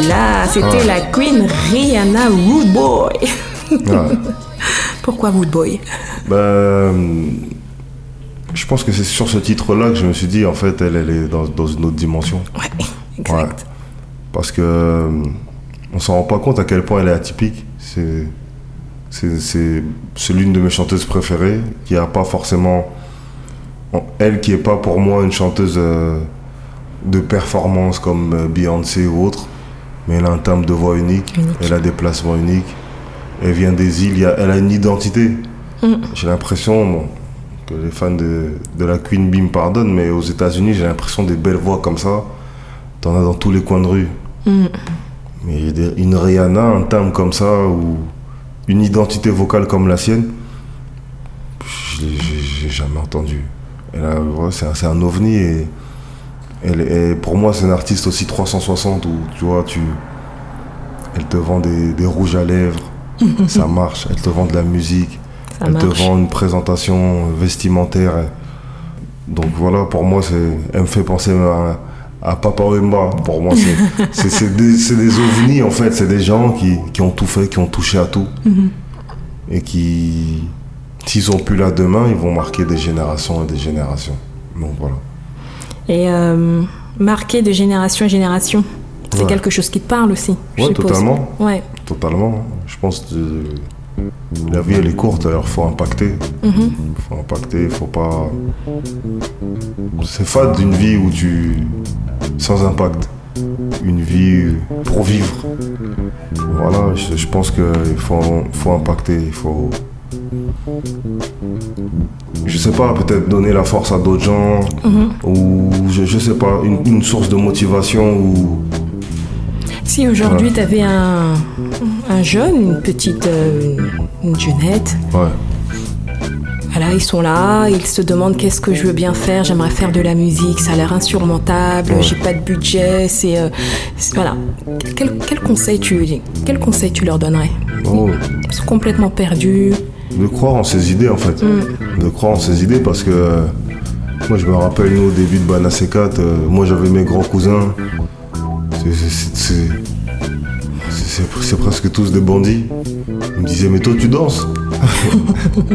Speaker 1: Là, c'était la Queen Rihanna Wood Boy.
Speaker 4: Ouais.
Speaker 1: Pourquoi Wood Boy
Speaker 4: Ben, euh, je pense que c'est sur ce titre-là que je me suis dit, en fait, elle, elle est dans, dans une autre dimension.
Speaker 1: Ouais, exact.
Speaker 4: Parce que euh, on s'en rend pas compte à quel point elle est atypique. C'est c'est- c'est c'est l'une de mes chanteuses préférées, qui a pas forcément en- elle qui est pas pour moi une chanteuse euh, de performance comme Beyoncé ou autre, mais elle a un timbre de voix unique,
Speaker 1: Unique.
Speaker 4: elle a des placements uniques, elle vient des îles, il y a- elle a une identité. J'ai l'impression bon, que les fans de, de la Queen Bee me pardonnent, mais aux États-Unis, j'ai l'impression des belles voix comme ça, t'en as dans tous les coins de rue. Mais des- une Rihanna, un timbre comme ça, ou une identité vocale comme la sienne, je l'ai- jamais entendu. C'est un, un ovni et, elle pour moi, c'est un artiste aussi 360 où tu vois, tu, elle te vend des, des rouges à lèvres, ça marche. Elle te vend de la musique,
Speaker 1: Ça
Speaker 4: elle
Speaker 1: marche.
Speaker 4: te vend une présentation vestimentaire. Donc voilà, pour moi, elle me fait penser à, à Papa Wemba. Pour moi, c'est, des, des ovnis en fait. C'est des gens qui, qui ont tout fait, qui ont touché à tout. Et qui, s'ils sont plus là demain, ils vont marquer des générations et des générations. Donc voilà.
Speaker 1: Et euh, marqué de génération en génération, c'est
Speaker 4: Ouais.
Speaker 1: quelque chose qui te parle aussi. suppose.
Speaker 4: totalement.
Speaker 1: Ouais.
Speaker 4: Totalement. Je pense que la vie elle est courte, alors faut impacter.
Speaker 1: Mhm.
Speaker 4: faut impacter, faut pas. C'est fade d'une vie où tu. sans impact. Une vie pour vivre. Voilà, je, je pense qu'il faut, faut impacter, il faut. Je sais pas, peut-être donner la force à d'autres gens,
Speaker 1: Mhm.
Speaker 4: ou je, je sais pas, une, une source de motivation, ou.
Speaker 1: Si aujourd'hui tu avais un, un jeune, une petite euh, une, une jeunette,
Speaker 4: Ouais.
Speaker 1: voilà, ils sont là, ils se demandent qu'est-ce que je veux bien faire, j'aimerais faire de la musique, ça a l'air insurmontable,
Speaker 4: Ouais.
Speaker 1: j'ai pas de budget, c'est euh, voilà. Quel, quel conseil tu quel conseil tu leur donnerais?
Speaker 4: Oh.
Speaker 1: Ils sont complètement perdus.
Speaker 4: De croire en ses idées en fait. De croire en ses idées parce que euh, moi je me rappelle nous au début de Bana C4, euh, moi j'avais mes grands cousins. C'est- presque tous des bandits. Ils me disaient mais toi tu danses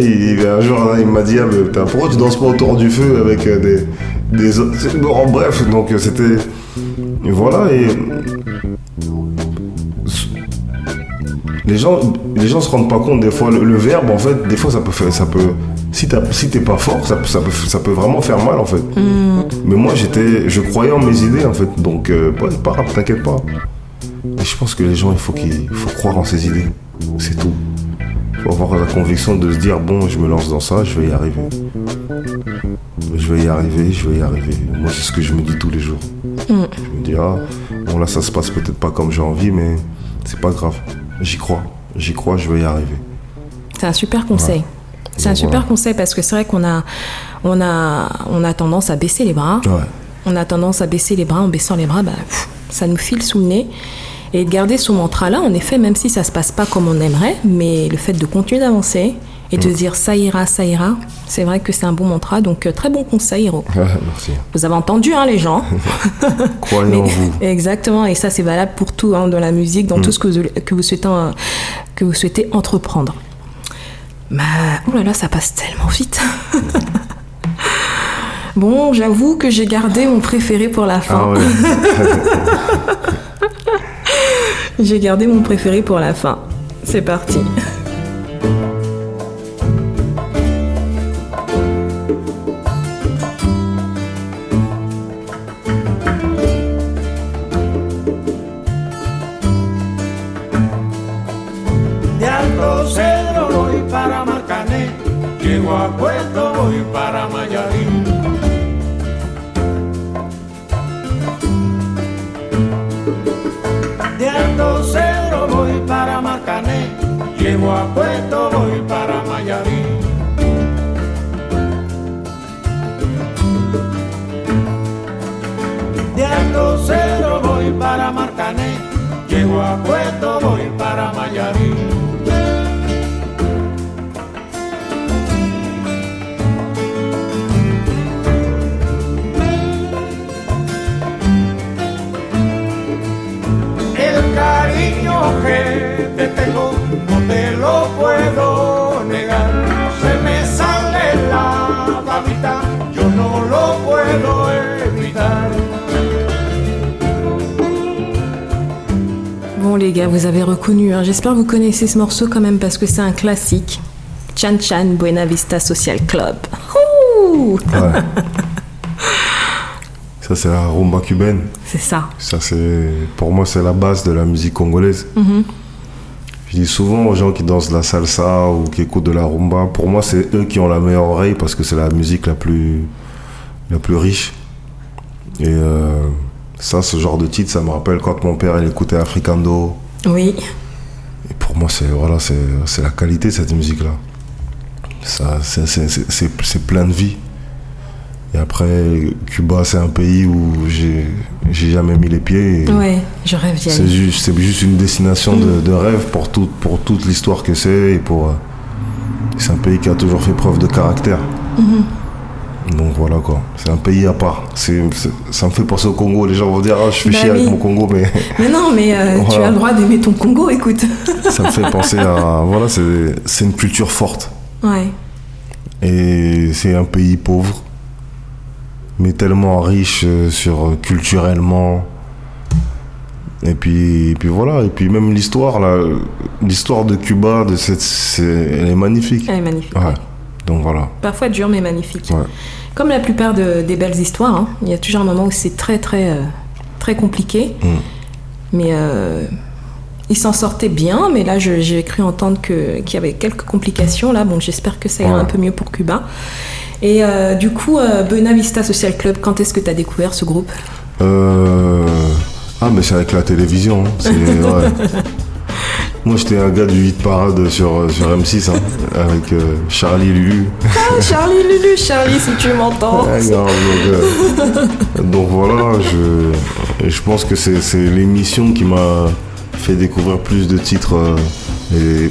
Speaker 4: il- un jour il m'a dit ah, mais putain, pourquoi tu danses pas autour du feu avec euh, des, des autres? Bon, en bref donc c'était voilà et les gens, les gens se rendent pas compte des fois. Le, le verbe, en fait, des fois, ça peut faire, ça peut. Si t'as- si t'es pas fort, ça, peut- ça peut, ça peut vraiment faire mal, en fait. Mais moi, j'étais, je croyais en mes idées, en fait. Donc, euh, pas, pas grave, t'inquiète pas. Et je pense que les gens, il faut qu'ils, faut croire en ses idées. C'est tout. Il faut avoir la conviction de se dire bon, je me lance dans ça, je vais y arriver. Je vais y arriver, je vais y arriver. Moi, c'est ce que je me dis tous les jours. Je me dis, ah, bon, là, ça se passe peut-être pas comme j'ai envie, mais c'est pas grave. J'y crois. J'y crois, je vais y arriver.
Speaker 1: C'est un super conseil. C'est un super
Speaker 4: voilà.
Speaker 1: conseil parce que c'est vrai qu'on a, on a, on a tendance à baisser les bras.
Speaker 4: Ouais.
Speaker 1: On a tendance à baisser les bras. En baissant les bras, bah, pff, ça nous file sous le nez. Et de garder ce mantra-là, en effet, même si ça se passe pas comme on aimerait, mais le fait de continuer d'avancer et de dire ça ira, ça ira, c'est vrai que c'est un bon mantra. Donc, euh, très bon conseil, Hiro.
Speaker 4: Merci.
Speaker 1: Vous avez entendu, hein, les gens
Speaker 4: Croyez en vous.
Speaker 1: Exactement, et ça c'est valable pour tout, hein, dans la musique, dans tout ce que vous, que vous souhaitez, euh, que vous souhaitez entreprendre. Bah, oh là là, ça passe tellement vite. bon, j'avoue que j'ai gardé mon préféré pour la
Speaker 4: Ah
Speaker 1: fin.
Speaker 4: ouais.
Speaker 1: J'ai gardé mon préféré pour la fin. C'est parti.
Speaker 5: Llego a Puerto voy para Mayarín. De Alto Cedro voy para Marcané, llego a Puerto voy para Mayarín. Que te tengo no te lo puedo negar. Se me sale la babita, yo no lo puedo evitar.
Speaker 1: Bon les gars, vous avez reconnu, hein. j'espère que vous connaissez ce morceau quand même parce que c'est un classique. Chan Chan Buena Vista Social Club. Ouh
Speaker 4: Ouais. Ça, c'est la rumba cubaine.
Speaker 1: c'est ça.
Speaker 4: Ça, c'est, pour moi, c'est la base de la musique congolaise. Je dis souvent aux gens qui dansent la salsa ou qui écoutent de la rumba, pour moi, c'est eux qui ont la meilleure oreille parce que c'est la musique la plus, la plus riche. Et euh, Ça, ce genre de titre, ça me rappelle quand mon père il écoutait Africando.
Speaker 1: Oui.
Speaker 4: Et pour moi, c'est voilà, c'est la qualité de cette musique-là. Ça, c'est plein de vie. Et après, Cuba, c'est un pays où j'ai jamais mis les pieds.
Speaker 1: Ouais, je rêve d'y
Speaker 4: C'est
Speaker 1: aller.
Speaker 4: juste, c'est juste une destination de, de rêve pour, tout, pour toute l'histoire que c'est et pour. euh, c'est un pays qui a toujours fait preuve de caractère. Donc voilà quoi. C'est un pays à part. Ça me fait penser au Congo. Les gens vont dire ah je fais
Speaker 1: Bah
Speaker 4: chier avec
Speaker 1: oui.
Speaker 4: mon Congo, mais
Speaker 1: Mais non, mais euh, tu as le droit d'aimer ton Congo, écoute.
Speaker 4: ça me fait penser à voilà c'est, c'est une culture forte
Speaker 1: Ouais.
Speaker 4: et c'est un pays pauvre, mais tellement riche euh, sur euh, culturellement. Et puis, et puis voilà, et puis même l'histoire, là, l'histoire de Cuba, de cette, elle est magnifique.
Speaker 1: Elle est magnifique.
Speaker 4: Ouais. Donc voilà.
Speaker 1: Parfois dur, mais magnifique.
Speaker 4: Ouais.
Speaker 1: Comme la plupart de- des belles histoires, hein, il y a toujours un moment où c'est très, très, euh, très compliqué.
Speaker 4: Mm.
Speaker 1: Mais euh, il s'en sortait bien. Mais là, j'ai cru entendre que- qu'il y avait quelques complications. Là, bon, j'espère que ça ira un peu mieux pour Cuba. Et euh, du coup, euh, Buena Vista Social Club, quand est-ce que tu as découvert ce groupe?
Speaker 4: Euh, Ah, mais c'est avec la télévision. hein. C'est, ouais. Moi, j'étais un gars du 8 parade sur, sur M6, hein, avec euh, Charlie Lulu.
Speaker 1: Ah, Charlie, Lulu, Charlie, si tu m'entends.
Speaker 4: Grave, donc, euh, donc voilà, je, je pense que c'est c'est l'émission qui m'a fait découvrir plus de titres euh, et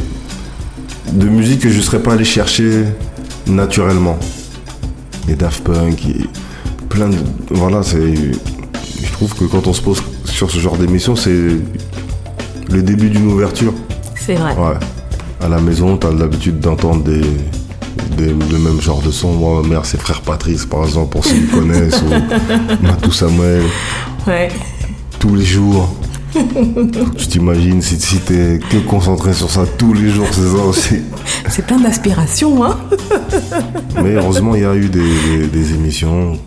Speaker 4: de musique que je ne serais pas allé chercher naturellement. Et Daft Punk, et plein de. Voilà, c'est. Je trouve que quand on se pose sur ce genre d'émission, c'est le début d'une ouverture.
Speaker 1: C'est vrai.
Speaker 4: Ouais. À la maison, t'as l'habitude d'entendre des, des- le même genre de son. Moi, ma mère, c'est Frère Patrice, par exemple, pour ceux qui connaissent, ou Matou Samuel,
Speaker 1: Ouais.
Speaker 4: tous les jours. Tu t'imagines, si, si t'es que concentré sur ça tous les jours, c'est ça aussi.
Speaker 1: C'est plein d'aspirations, hein.
Speaker 4: Mais heureusement, il y a eu des, des- des émissions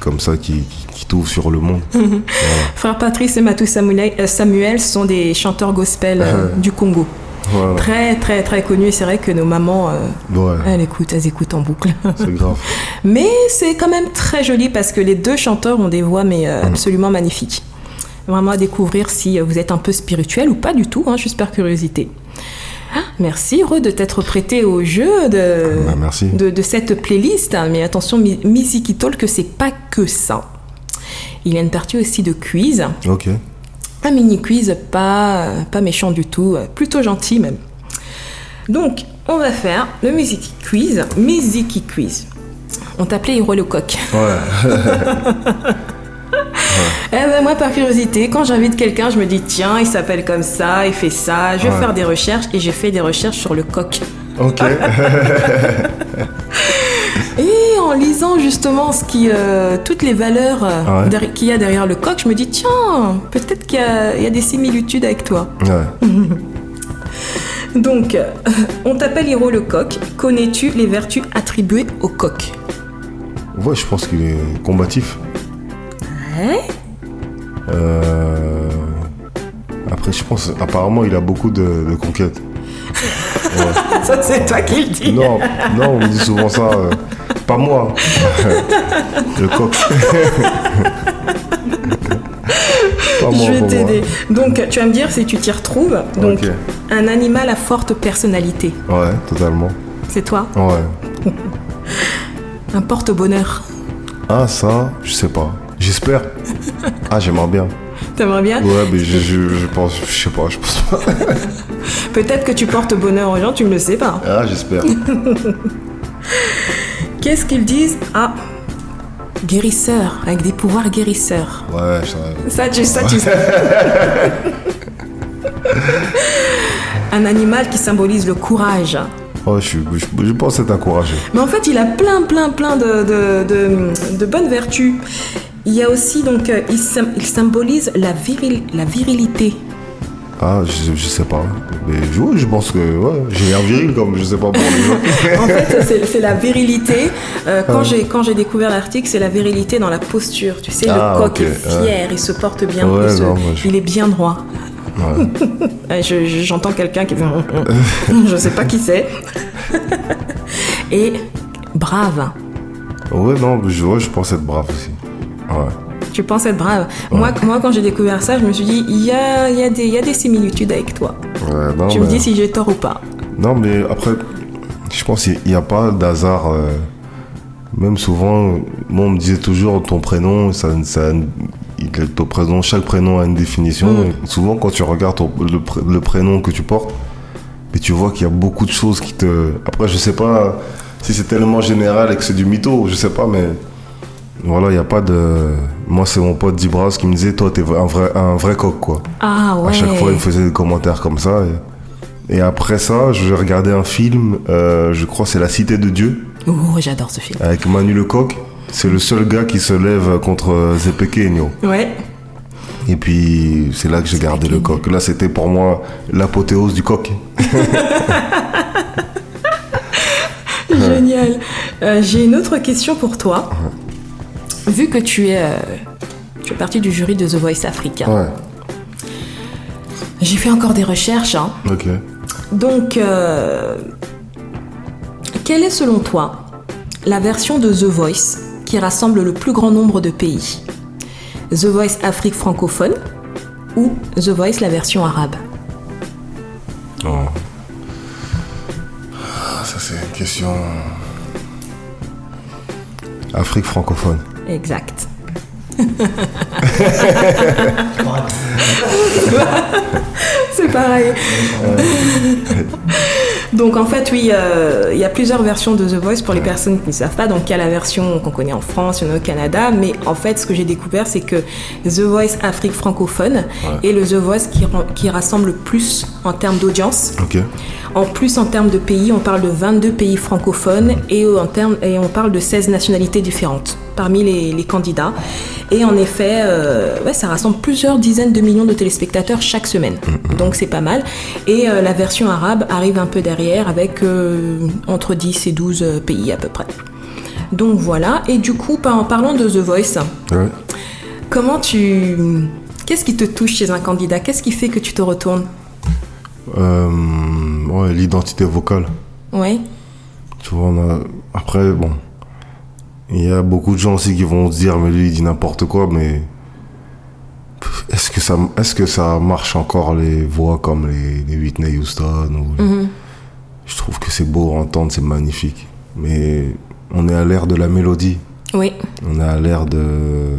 Speaker 4: comme ça qui, qui, t'ouvrent sur le monde.
Speaker 1: Frère Patrice et Matou Samuel, euh, Samuel sont des chanteurs gospel euh, du Congo.
Speaker 4: Voilà.
Speaker 1: Très, très, très connus. Et c'est vrai que nos mamans, euh,
Speaker 4: Ouais,
Speaker 1: elles écoutent, elles écoutent en boucle.
Speaker 4: c'est grave.
Speaker 1: Mais c'est quand même très joli parce que les deux chanteurs ont des voix mais euh, absolument magnifiques. Vraiment à découvrir si euh, vous êtes un peu spirituel ou pas du tout, hein, juste par curiosité. Ah, merci, heureux de t'être prêté au jeu de,
Speaker 4: merci.
Speaker 1: de, de cette playlist. Mais attention, Mi- Miziki Talk, c'est pas que ça. Il y a une partie aussi de quiz.
Speaker 4: Ok.
Speaker 1: Un mini quiz pas, pas méchant du tout, euh, plutôt gentil même. Donc, on va faire le Miziki Quiz. Miziki Quiz. On t'appelait Hiro le coq.
Speaker 4: Ouais.
Speaker 1: Eh ben moi, par curiosité, quand j'invite quelqu'un, je me dis tiens, il s'appelle comme ça, il fait ça, je vais
Speaker 4: Ouais.
Speaker 1: faire des recherches et j'ai fait des recherches sur le coq.
Speaker 4: Ok.
Speaker 1: Et en lisant justement ce qui, euh, toutes les valeurs euh,
Speaker 4: Ouais.
Speaker 1: qu'il y a derrière le coq, je me dis tiens, peut-être qu'il y, a- il y a des similitudes avec toi.
Speaker 4: Ouais.
Speaker 1: Donc, euh, on t'appelle Hiro le coq. Connais-tu les vertus attribuées au coq?
Speaker 4: Ouais, je pense qu'il est combatif.
Speaker 1: Ouais.
Speaker 4: Euh, Après, je pense, apparemment, il a beaucoup de, de conquêtes.
Speaker 1: Ça, c'est toi qui le dis.
Speaker 4: Non, non, on me dit souvent ça. euh, pas moi. le coq. pas moi,
Speaker 1: Je vais t'aider. Donc, tu vas me dire si tu t'y retrouves. Donc, un animal à forte personnalité.
Speaker 4: Ouais, totalement.
Speaker 1: C'est toi
Speaker 4: Ouais.
Speaker 1: Un porte-bonheur.
Speaker 4: Ah, ça, je sais pas. J'espère. Ah, j'aimerais bien.
Speaker 1: T'aimerais bien
Speaker 4: Ouais, mais je, je, je pense, je sais pas, je pense pas.
Speaker 1: Peut-être que tu portes bonheur aux gens, tu ne le sais pas.
Speaker 4: Ah, j'espère.
Speaker 1: Qu'est-ce qu'ils disent? Ah, guérisseur, avec des pouvoirs guérisseurs.
Speaker 4: Ouais, ça.
Speaker 1: Ça, tu, ça, tu sais. Un animal qui symbolise le courage.
Speaker 4: Ouais, je, je, je pense être encouragé.
Speaker 1: Mais en fait, il a plein, plein, plein de, de, de- de bonnes vertus. Il y a aussi, donc, euh, il, sym- il symbolise la, viril- la virilité.
Speaker 4: Ah, je, je sais pas. Mais je, ouais, je pense que ouais, j'ai l'air viril comme je sais pas pour les gens.
Speaker 1: En fait, c'est- la virilité. Euh, quand j'ai quand j'ai découvert l'article, c'est la virilité dans la posture. Tu sais,
Speaker 4: Ah,
Speaker 1: le coq
Speaker 4: ok,
Speaker 1: est fier, il se porte bien,
Speaker 4: Ouais,
Speaker 1: il, se-
Speaker 4: non, moi, je-
Speaker 1: il est bien droit. Euh, je- J'entends quelqu'un qui dit je sais pas qui c'est. Et brave.
Speaker 4: Ouais, non, je, je pense être brave aussi.
Speaker 1: Tu penses être brave. Moi, moi, quand j'ai découvert ça, je me suis dit, il y a, y, a y a des similitudes avec toi.
Speaker 4: Non,
Speaker 1: tu me dis si j'ai tort ou pas.
Speaker 4: Non, mais après, je pense qu'il n'y a pas d'hasard. euh, même souvent, moi, on me disait toujours ton prénom, ça, ton prénom, chaque prénom a une définition.
Speaker 1: Mm.
Speaker 4: Et souvent, quand tu regardes ton- le, pr- le prénom que tu portes, mais tu vois qu'il y a beaucoup de choses qui te. Après, je sais pas si c'est tellement général et que c'est du mytho, je sais pas, mais voilà, il n'y a pas de. Moi, c'est mon pote Dibras qui me disait Toi, t'es un vrai, un vrai coq, quoi.
Speaker 1: Ah ouais.
Speaker 4: À chaque fois, il me faisait des commentaires comme ça. Et, et après ça, j'ai regardé un film, euh, je crois c'est La Cité de Dieu,
Speaker 1: Oh, j'adore ce film.
Speaker 4: avec Manu Lecoq. C'est le seul gars qui se lève contre Zepequeño.
Speaker 1: Ouais.
Speaker 4: Et puis, c'est là que j'ai gardé le coq. Là, c'était pour moi l'apothéose du coq.
Speaker 1: Génial. Euh, J'ai une autre question pour toi. Vu que tu es, euh, tu es partie du jury de The Voice Africa,
Speaker 4: Ouais,
Speaker 1: j'ai fait encore des recherches. hein.
Speaker 4: ok.
Speaker 1: Donc, euh, quelle est selon toi la version de The Voice qui rassemble le plus grand nombre de pays? The Voice Afrique francophone ou The Voice la version arabe?
Speaker 4: Oh. Ah, Ça, c'est une question. Afrique francophone.
Speaker 1: Exact. C'est pareil. Donc en fait, oui, euh, il y a plusieurs versions de The Voice pour les personnes qui ne savent pas. Donc il y a la version qu'on connaît en France, il y en a au Canada. Mais en fait, ce que j'ai découvert, c'est que The Voice Afrique francophone est le The Voice qui, rassemble le plus en termes d'audience. En plus, en termes de pays, on parle de 22 pays francophones et, en termes, et on parle de 16 nationalités différentes parmi les, les candidats. Et en effet, euh, ouais, ça rassemble plusieurs dizaines de millions de téléspectateurs chaque semaine. Donc c'est pas mal. Et euh, la version arabe arrive un peu derrière avec euh, entre 10 et 12 euh, pays à peu près. Donc voilà. Et du coup, en parlant de The Voice,
Speaker 4: Ouais.
Speaker 1: comment tu... Qu'est-ce qui te touche chez un candidat? Qu'est-ce qui fait que tu te retournes?
Speaker 4: Ouais, l'identité vocale.
Speaker 1: Ouais.
Speaker 4: Tu vois, on a... après, bon, il y a beaucoup de gens aussi qui vont se dire, mais lui, il dit n'importe quoi, mais est-ce que ça, est-ce que ça marche encore les voix comme les, les Whitney Houston ou les- Je trouve que c'est beau à entendre, c'est magnifique, mais on est à l'ère de la mélodie,
Speaker 1: Oui.
Speaker 4: on est à l'ère de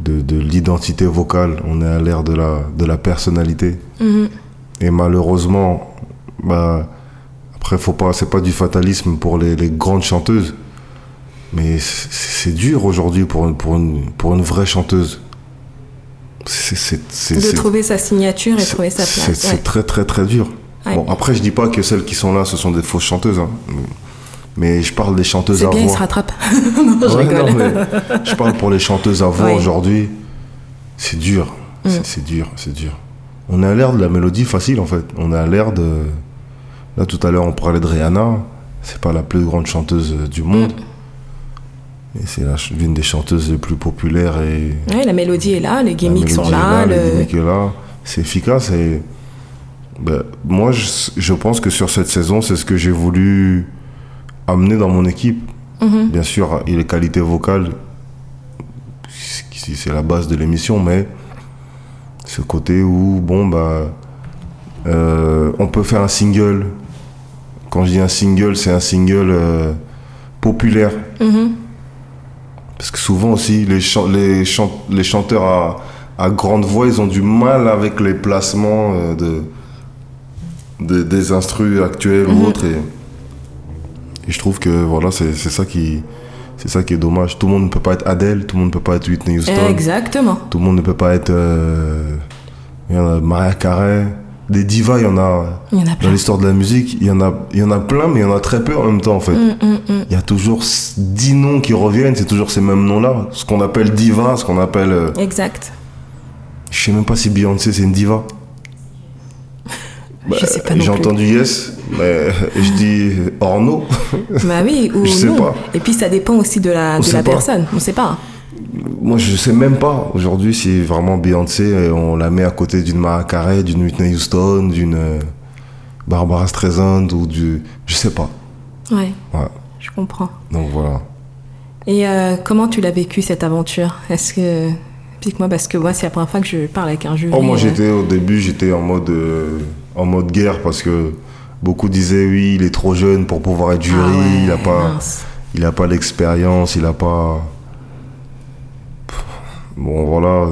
Speaker 4: de, de l'identité vocale, on est à l'ère de la de la personnalité. Et malheureusement, bah, après, faut pas, c'est pas du fatalisme pour les, les grandes chanteuses. Mais c'est dur aujourd'hui pour une, pour, une, pour une vraie chanteuse.
Speaker 1: De trouver sa signature et trouver sa place.
Speaker 4: C'est
Speaker 1: ouais.
Speaker 4: très très très dur.
Speaker 1: Ouais.
Speaker 4: Bon, après, je dis pas que celles qui sont là, ce sont des fausses chanteuses. hein. Mais je parle des chanteuses à
Speaker 1: bien,
Speaker 4: voix.
Speaker 1: se rattrape. non, je
Speaker 4: Ouais,
Speaker 1: rigole.
Speaker 4: non, mais je parle pour les chanteuses à voix aujourd'hui. C'est dur.
Speaker 1: Mm.
Speaker 4: C'est- dur, c'est dur. On à l'ère de la mélodie facile en fait. On à l'ère de. Là tout à l'heure on parlait de Rihanna. C'est pas la plus grande chanteuse euh, du monde.
Speaker 1: Mm.
Speaker 4: C'est l'une des chanteuses les plus populaires et.
Speaker 1: Ouais, la mélodie est là, les gimmicks sont
Speaker 4: est
Speaker 1: là.
Speaker 4: le gimmick est là. C'est efficace et. ben, moi je, je pense que sur cette saison c'est ce que j'ai voulu amener dans mon équipe.
Speaker 1: Mhm.
Speaker 4: Bien sûr, il les qualités vocales, c'est la base de l'émission, mais ce côté où, bon, bah, euh, on peut faire un single. Quand je dis un single, c'est un single euh, populaire.
Speaker 1: Mhm.
Speaker 4: Parce que souvent aussi, les, chan- les, chan- les chanteurs à, à grande voix, ils ont du mal avec les placements euh, de, de- des instrus actuels ou autres. Et, et je trouve que voilà, c'est ça qui c'est ça qui est dommage. Tout le monde ne peut pas être Adele, tout le monde ne peut pas être Whitney Houston,
Speaker 1: Exactement.
Speaker 4: tout le monde ne peut pas être euh, a Mariah Carey, des divas, il y en a
Speaker 1: Il y en a
Speaker 4: dans l'histoire de la musique, il y en a il y en a plein, mais il y en a très peu en même temps en fait.
Speaker 1: Mm,
Speaker 4: Il y a toujours dix noms qui reviennent, c'est toujours ces mêmes noms-là. Ce qu'on appelle diva, ce qu'on appelle. euh,
Speaker 1: Exact.
Speaker 4: je sais même pas si Beyoncé c'est une diva.
Speaker 1: je sais pas non
Speaker 4: J'ai entendu yes, mais je dis Orno.
Speaker 1: Bah oui, ou
Speaker 4: Je sais
Speaker 1: non.
Speaker 4: pas.
Speaker 1: Et puis ça dépend aussi de la,
Speaker 4: On
Speaker 1: de la
Speaker 4: pas.
Speaker 1: personne. On sait pas.
Speaker 4: Moi je sais même pas aujourd'hui si vraiment Beyoncé, euh, on la met à côté d'une Mariah Carey, d'une Whitney Houston, d'une euh, Barbara Streisand ou du. Je sais pas.
Speaker 1: Ouais,
Speaker 4: Ouais.
Speaker 1: je comprends.
Speaker 4: Donc voilà.
Speaker 1: Et euh, comment tu l'as vécu cette aventure? Est-ce que explique-moi parce que moi c'est la première fois que je parle avec un jury.
Speaker 4: Oh, moi j'étais au début, j'étais en mode euh, en mode guerre parce que beaucoup disaient oui, il est trop jeune pour pouvoir être jury,
Speaker 1: Ah ouais,
Speaker 4: il a pas
Speaker 1: mince.
Speaker 4: il a pas l'expérience, il a pas Bon voilà,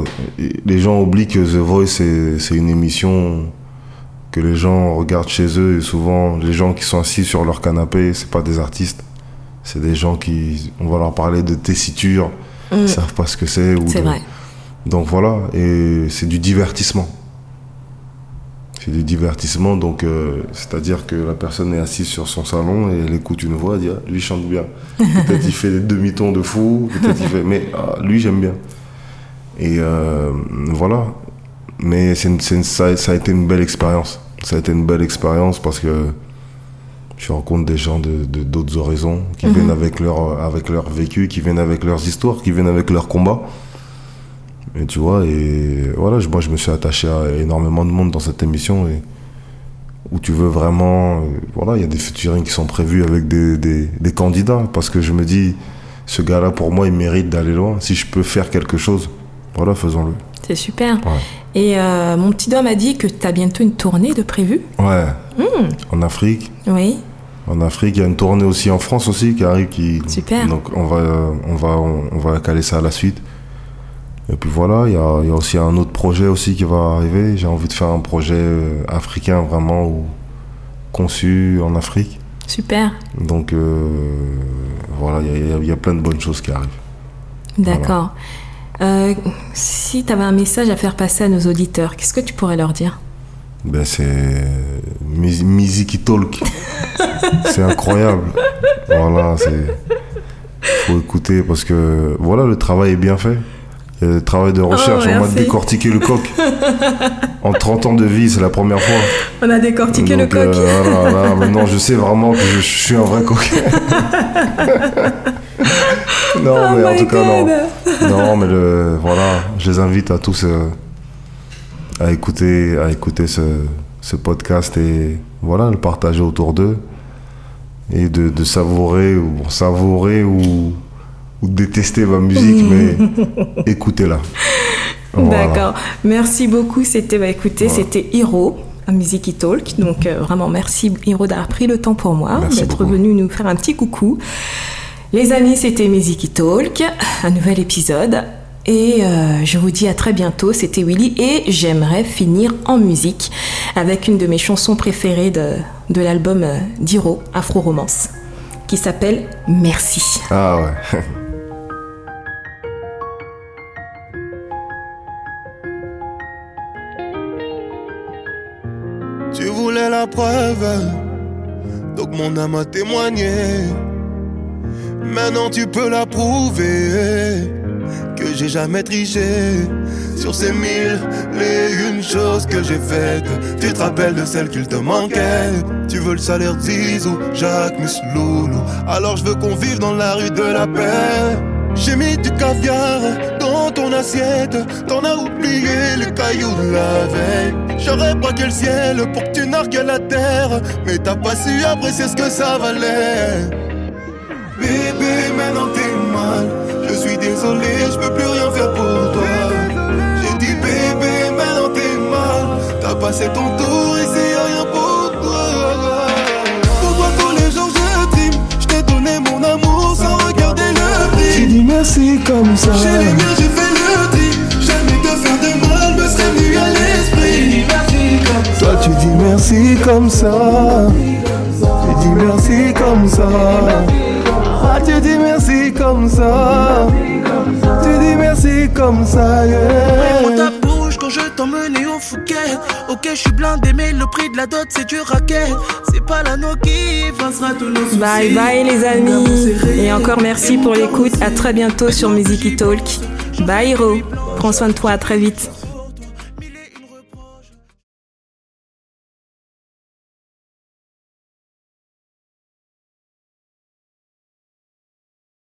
Speaker 4: les gens oublient que The Voice c'est c'est une émission que les gens regardent chez eux et souvent les gens qui sont assis sur leur canapé, c'est pas des artistes. C'est des gens qui on va leur parler de tessiture, ils savent pas ce que c'est.
Speaker 1: C'est
Speaker 4: de-
Speaker 1: vrai.
Speaker 4: donc voilà, et c'est du divertissement. C'est du divertissement, donc euh, c'est-à-dire que la personne est assise sur son salon et elle écoute une voix, elle dit ah, lui chante bien. Peut-être il fait des demi-tons de fou, peut-être il fait, mais ah, lui j'aime bien. Et euh, voilà. Mais c'est ça, ça a été une belle expérience. Ça a été une belle expérience parce que je rencontre des gens de d'autres horizons qui viennent avec leur, avec leur vécu, qui viennent avec leurs histoires, qui viennent avec leurs combats. Et tu vois, et voilà, moi je me suis attaché à énormément de monde dans cette émission et où tu veux vraiment. euh, Voilà, il y a des featuring qui sont prévus avec des, des, des candidats parce que je me dis, ce gars-là pour moi il mérite d'aller loin. Si je peux faire quelque chose, voilà, faisons-le.
Speaker 1: C'est super.
Speaker 4: Ouais.
Speaker 1: Et euh, mon petit doigt m'a dit que tu as bientôt une tournée de prévue.
Speaker 4: Ouais. En Afrique.
Speaker 1: Oui.
Speaker 4: En Afrique, il y a une tournée aussi en France aussi qui arrive. Qui,
Speaker 1: Super.
Speaker 4: Donc on va, on va, on, va caler ça à la suite. Et puis voilà, il y a, il y a aussi un autre projet aussi qui va arriver. J'ai envie de faire un projet euh, africain vraiment ou conçu en Afrique.
Speaker 1: Super.
Speaker 4: Donc euh, voilà, il y a- il y, a- il y a plein de bonnes choses qui arrivent.
Speaker 1: D'accord. Euh, si tu avais un message à faire passer à nos auditeurs, qu'est-ce que tu pourrais leur dire?
Speaker 4: Ben c'est Mus- Miziki Talk. c'est incroyable. Voilà, c'est faut écouter parce que voilà, le travail est bien fait. Il y a le travail de recherche, on va
Speaker 1: Oh, merci.
Speaker 4: décortiquer le coq. En 30 ans de vie, c'est la première fois.
Speaker 1: On a décortiqué le coq.
Speaker 4: euh, voilà, voilà. maintenant je sais vraiment que je, je suis un vrai coq. non, mais en
Speaker 1: Oh
Speaker 4: tout cas, non. Non, mais le, voilà, je les invite à tous euh, à écouter, à écouter ce, ce podcast et voilà, le partager autour d'eux et de, de savourer ou savourer ou, ou détester ma musique, mais écoutez-la. Voilà.
Speaker 1: D'accord. Merci beaucoup. C'était, bah, écoutez, c'était Hiro à Music Talk. Donc, euh, vraiment, merci Hiro d'avoir pris le temps pour moi, d'être venu nous faire un petit coucou. Les amis, c'était Music Talk, un nouvel épisode. Et euh, je vous dis à très bientôt. C'était Willy et j'aimerais finir en musique avec une de mes chansons préférées de, de l'album euh, d'Hiro, Afro Romance, qui s'appelle Merci.
Speaker 4: Ah ouais.
Speaker 3: Tu voulais la preuve, donc mon âme a témoigné. Maintenant tu peux la prouver que j'ai jamais triché sur ces mille et une choses que j'ai faites. Tu te rappelles de celle qu'il te manquait. Tu veux le salaire d'Izou, Jacques Loulou. Alors je veux qu'on vive dans la rue de la paix. J'ai mis du caviar dans ton assiette. T'en as oublié les cailloux de la veille. J'aurais braqué le ciel pour que tu nargues la terre. Mais t'as pas su apprécier ce que ça valait. Désolé, je peux plus rien faire pour toi. J'ai dit bébé, maintenant t'es mal. T'as passé ton tour et c'est rien pour toi. Pour toi, tous les jours je trime. Je t'ai donné mon amour sans regarder le prix.
Speaker 6: Tu dis merci comme ça.
Speaker 3: Chez les miens, j'ai fait le tri. Jamais te faire de mal me serait venu à l'esprit.
Speaker 6: Toi tu dis merci comme ça. Tu dis merci comme ça. Ah, tu dis merci comme ça. Merci comme ça.
Speaker 7: Prends
Speaker 6: Yeah.
Speaker 7: ta bouche quand je t'emmenais au Phuket. Ok, je suis blindé, mais le prix de la dot, c'est du racket. C'est pas l'anneau qui effacera tous nos soucis.
Speaker 1: Bye bye les amis. Et encore merci pour l'écoute. À très bientôt sur Music Talk. Bye Hiro. Prends soin de toi. À très vite.